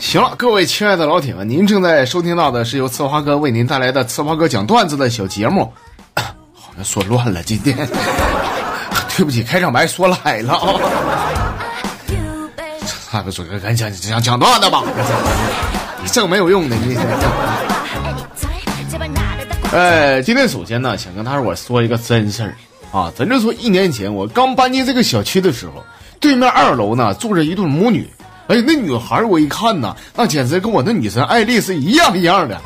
行了，各位亲爱的老铁们，您正在收听到的是由策划哥为您带来的策划哥讲段子的小节目。好像说乱了，今天。对不起，开场白说来了。啊。差不说赶紧讲讲讲段子吧，这没有用的你。哎，今天首先呢，想跟大伙说一个真事儿啊，咱就说一年前我刚搬进这个小区的时候，对面二楼呢住着一对母女。哎，那女孩我一看呐，那简直跟我那女神艾丽是一样一样的。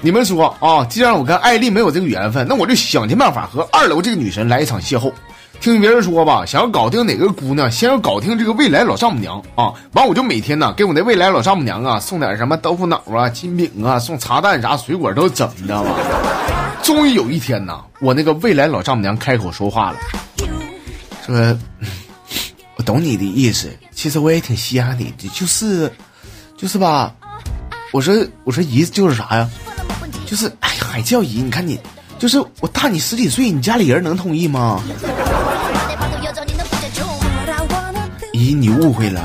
你们说啊，既然我跟艾丽没有这个缘分，那我就想尽办法和二楼这个女神来一场邂逅。听别人说吧，想要搞定哪个姑娘，先要搞定这个未来老丈母娘啊。完，我就每天呢给我那未来老丈母娘啊送点什么豆腐脑啊、金饼啊，送茶蛋啥水果都整，你知道吗？终于有一天呢，我那个未来老丈母娘开口说话了，说。我懂你的意思，其实我也挺稀罕你的，就是，就是吧。我说，我说姨就是啥呀？就是，哎呀，还叫姨？你看你，就是我大你十几岁，你家里人能同意吗？姨，你误会了，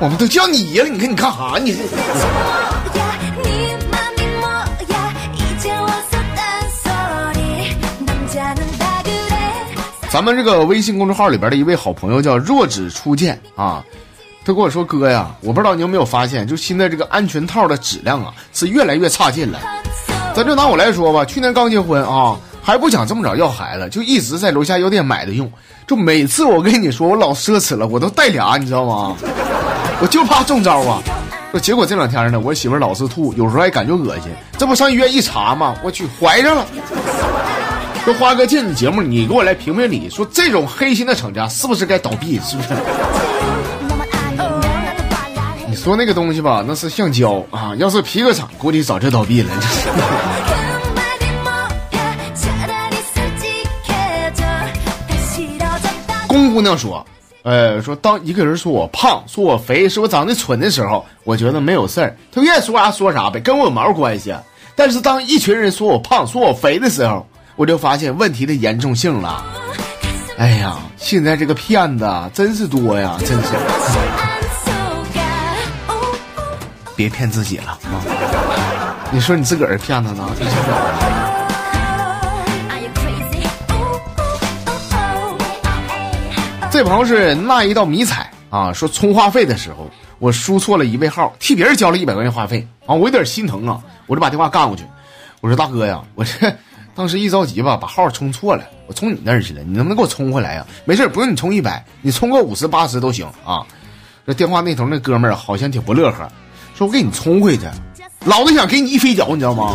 我们都叫你爷了，你看你干哈？你。咱们这个微信公众号里边的一位好朋友叫若只初见啊，他跟我说：“哥呀，我不知道你有没有发现，就现在这个安全套的质量啊是越来越差劲了。咱就拿我来说吧，去年刚结婚啊，还不想这么早要孩子，就一直在楼下药店买的用。就每次我跟你说我老奢侈了，我都带俩，你知道吗？我就怕中招啊。说结果这两天呢，我媳妇老是吐，有时候还感觉恶心，这不上医院一查吗？我去，怀上了。”说花哥见你节目，你给我来评评理，说这种黑心的厂家是不是该倒闭？是不是？你说那个东西吧，那是橡胶啊，要是皮革厂，估计早就倒闭了。宫姑娘说：“呃，说当一个人说我胖，说我肥，说我长得蠢的时候，我觉得没有事儿，他愿意说啥说啥呗，跟我有毛关系？但是当一群人说我胖，说我肥的时候。”我就发现问题的严重性了。哎呀，现在这个骗子真是多呀，真是。别骗自己了啊！你说你自个儿是骗子呢？这朋友是那一道迷彩啊，说充话费的时候我输错了一位号，替别人交了一百块钱话费啊，我有点心疼啊，我就把电话干过去，我说大哥呀，我这。当时一着急吧，把号充错了，我充你那儿去了，你能不能给我充回来呀？没事，不用你充一百，你充个五十八十都行啊。这电话那头那哥们儿好像挺不乐呵，说我给你充回去，老子想给你一飞脚，你知道吗？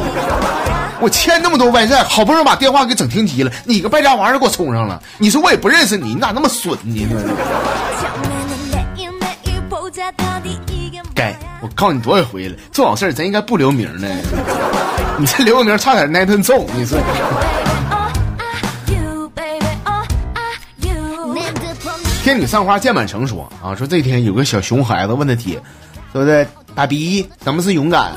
我欠那么多外债，好不容易把电话给整停机了，你个败家玩意儿给我充上了，你说我也不认识你，你咋那么损呢？该我告诉你多少回了，这种事儿咱应该不留名呢。你这留个名，差点挨顿揍。你说。天女散花剑满城说啊，说这天有个小熊孩子问他爹，对不对？爸比，什么是勇敢？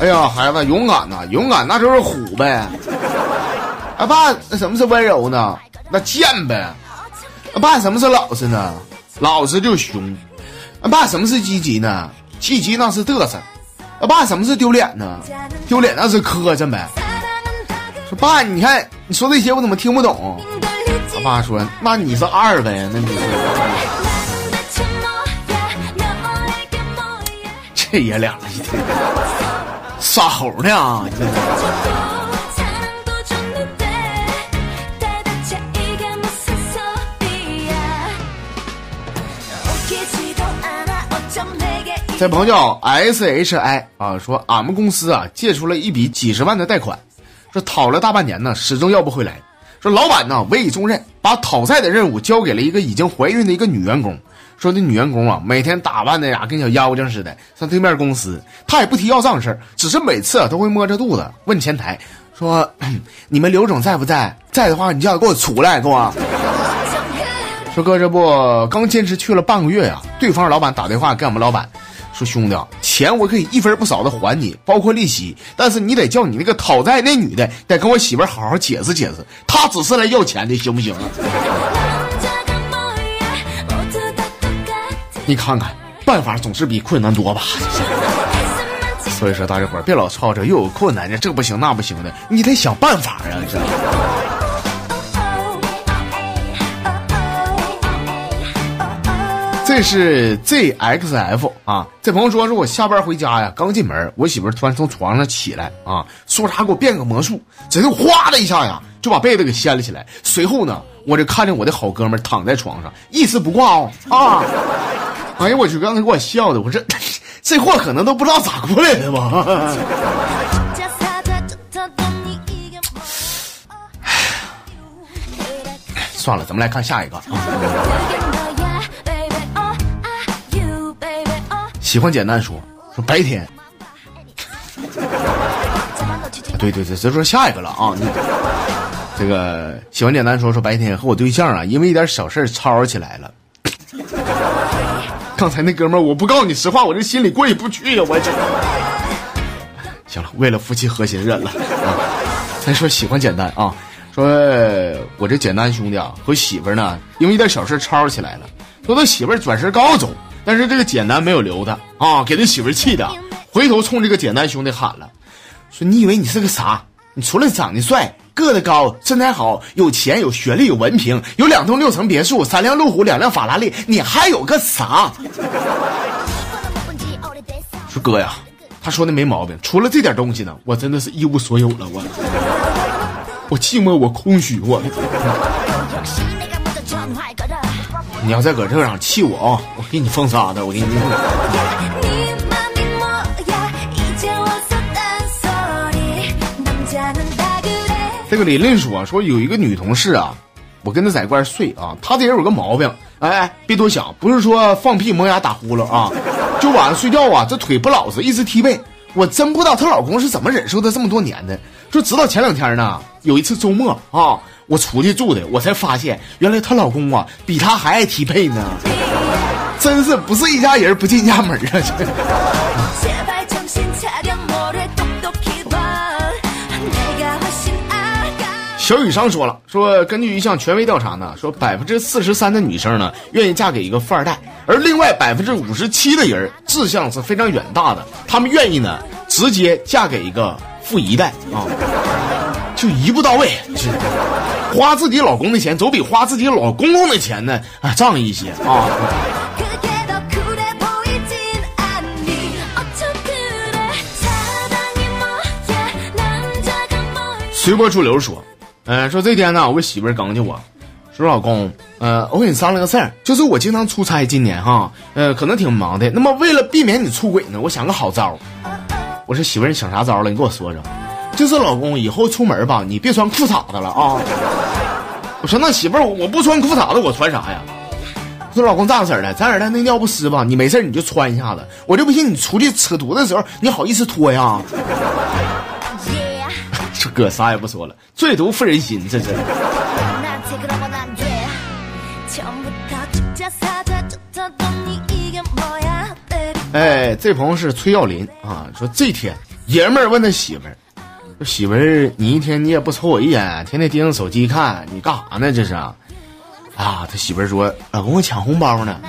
哎呀，孩子，勇敢呐，勇敢那就是虎呗。啊爸，那什么是温柔呢？那贱呗。啊爸，什么是老实呢？老实就凶。啊爸，什么是积极呢？积极那是嘚瑟。啊爸，什么是丢脸呢？丢脸那是磕碜呗。说爸，你看你说这些我怎么听不懂？他爸说，那你是二呗，那你是。这爷俩一天耍猴呢啊。这朋友叫 S H I 啊，说俺们公司啊借出了一笔几十万的贷款，说讨了大半年呢，始终要不回来。说老板呢委以重任，把讨债的任务交给了一个已经怀孕的一个女员工。说那女员工啊，每天打扮的呀跟小妖精似的，上对面公司，她也不提要账的事，只是每次都会摸着肚子问前台，说你们刘总在不在？在的话，你就要给我出来，给我。说哥，这不刚坚持去了半个月呀，对方老板打电话给我们老板。说兄弟，钱我可以一分不少的还你，包括利息，但是你得叫你那个讨债那女的，得跟我媳妇好好解释解释，她只是来要钱的，行不行啊？你看看，办法总是比困难多吧？所以说，大家伙别老吵着又有困难的，这不行那不行的，你得想办法啊！这。这是 ZXF 啊，这朋友说是我下班回家呀，刚进门，我媳妇突然从床上起来啊，说啥给我变个魔术，直接哗的一下呀，就把被子给掀了起来。随后呢，我就看见我的好哥们躺在床上，一丝不挂哦啊！哎呀，我去，刚才给我笑的，我这 这货可能都不知道咋过来的吧？算了，咱们来看下一个。喜欢简单说说白天，对对对，就说下一个了啊！这个喜欢简单说说白天和我对象啊，因为一点小事吵吵起来了。刚才那哥们儿，我不告诉你实话，我这心里过意不去呀！我这行了，为了夫妻和谐忍了。再说喜欢简单啊，说我这简单兄弟啊和媳妇儿呢，因为一点小事吵吵起来了，说他媳妇儿转身刚要走。但是这个简单没有留他啊，给他媳妇气的，回头冲这个简单兄弟喊了，说你以为你是个啥？你除了长得帅、个子高、身材好、有钱、有学历、有文凭、有两栋六层别墅、三辆路虎、两辆法拉利，你还有个啥？说哥呀，他说的没毛病，除了这点东西呢，我真的是一无所有了，我，我寂寞，我空虚，我。你要再搁这上气我啊！我给你封杀的，我给你。这个琳琳说说有一个女同事啊，我跟她在一块睡啊，她这人有个毛病，哎，别多想，不是说放屁磨牙打呼噜啊，就晚上睡觉啊，这腿不老实，一直踢背。我真不知道她老公是怎么忍受她这么多年的，就直到前两天呢，有一次周末啊。我出去住的，我才发现原来她老公啊比她还爱踢被呢，真是不是一家人不进家门啊！小雨商说了，说根据一项权威调查呢，说百分之四十三的女生呢愿意嫁给一个富二代，而另外百分之五十七的人志向是非常远大的，他们愿意呢直接嫁给一个富一代啊，就一步到位。花自己老公的钱，总比花自己老公公的钱呢啊仗义一些啊。随波逐流说，呃，说这天呢，我媳妇儿刚叫我，说老公，呃，我跟你商量个事儿，就是我经常出差，今年哈，呃，可能挺忙的。那么为了避免你出轨呢，我想个好招。我说媳妇儿，你想啥招了？你给我说说。就是老公，以后出门吧，你别穿裤衩子了啊！我说那媳妇儿，我不穿裤衩子，我穿啥呀？说老公这样式儿的，咱俩那尿不湿吧，你没事你就穿一下子。我就不信你出去扯犊子的时候，你好意思脱呀？哥啥也不说了，最毒妇人心，这是。哎，这朋友是崔耀林啊，说这天爷们儿问他媳妇儿。说媳妇儿，你一天你也不瞅我一眼，天天盯着手机看，你干啥呢？这是，啊，他媳妇儿说，老公我抢红包呢，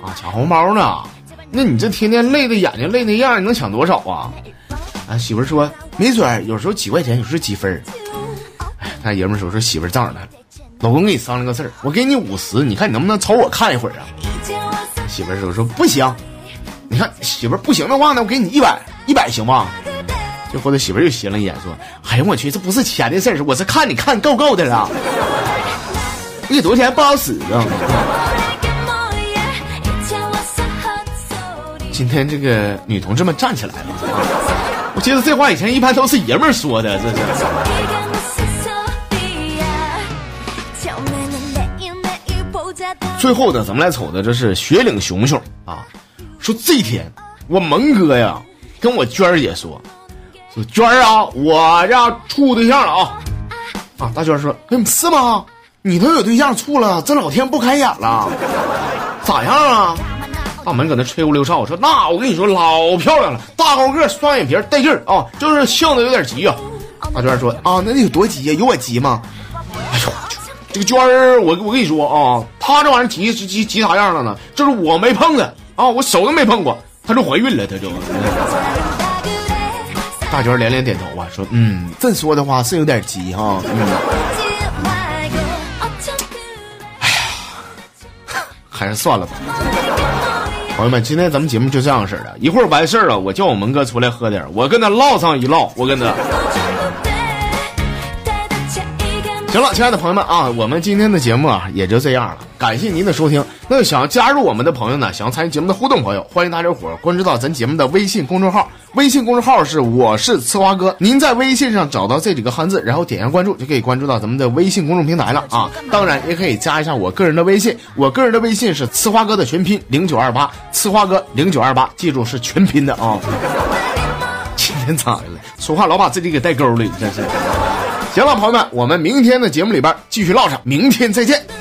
啊，抢红包呢，那你这天天累的眼睛累那样，你能抢多少啊？啊，媳妇儿说，没准有时候几块钱，有时候几分儿。哎，那爷们儿说说媳妇儿这样的，老公跟你商量个事儿，我给你五十，你看你能不能瞅我看一会儿啊？媳妇儿说说不行，你看媳妇儿不行的话呢，我给你一百，一百行吗？最后他媳妇儿又斜了一眼，说：“哎呀，我去，这不是钱的事儿，我是看你看够够的了。你给多少钱不好使啊？”今天这个女同志们站起来了。我记得这话以前一般都是爷们儿说的，这是。最后呢，咱们来瞅的这是雪岭熊熊啊，说这天我蒙哥呀跟我娟儿姐说。说娟儿啊，我要处对象了啊！啊，大娟儿说，嗯，是吗？你都有对象处了，这老天不开眼了？咋样啊？大门搁那吹呼溜哨，我说那我跟你说老漂亮了，大高个，双眼皮带劲儿啊，就是性子有点急啊。大娟说啊，那得有多急呀？有我急吗？哎呦，这个娟儿，我我跟你说啊，她这玩意儿急急急啥样了呢？就是我没碰的啊，我手都没碰过，她就怀孕了，她就。大娟连连点头啊，说嗯，这么说的话是有点急哈。哎呀，还是算了吧。朋友们，今天咱们节目就这样式的，一会儿完事儿了，我叫我蒙哥出来喝点，我跟他唠上一唠，我跟他。行了，亲爱的朋友们啊，我们今天的节目啊也就这样了，感谢您的收听。那想加入我们的朋友呢，想要参与节目的互动朋友，欢迎大家伙关注到咱节目的微信公众号，微信公众号是我是呲花哥。您在微信上找到这几个汉字，然后点下关注，就可以关注到咱们的微信公众平台了啊。当然也可以加一下我个人的微信，我个人的微信是呲花哥的全拼零九二八，呲花哥零九二八，记住是全拼的啊。今天咋的了？说话老把自己给带沟里，真是。行了，朋友们，我们明天的节目里边继续唠上，明天再见。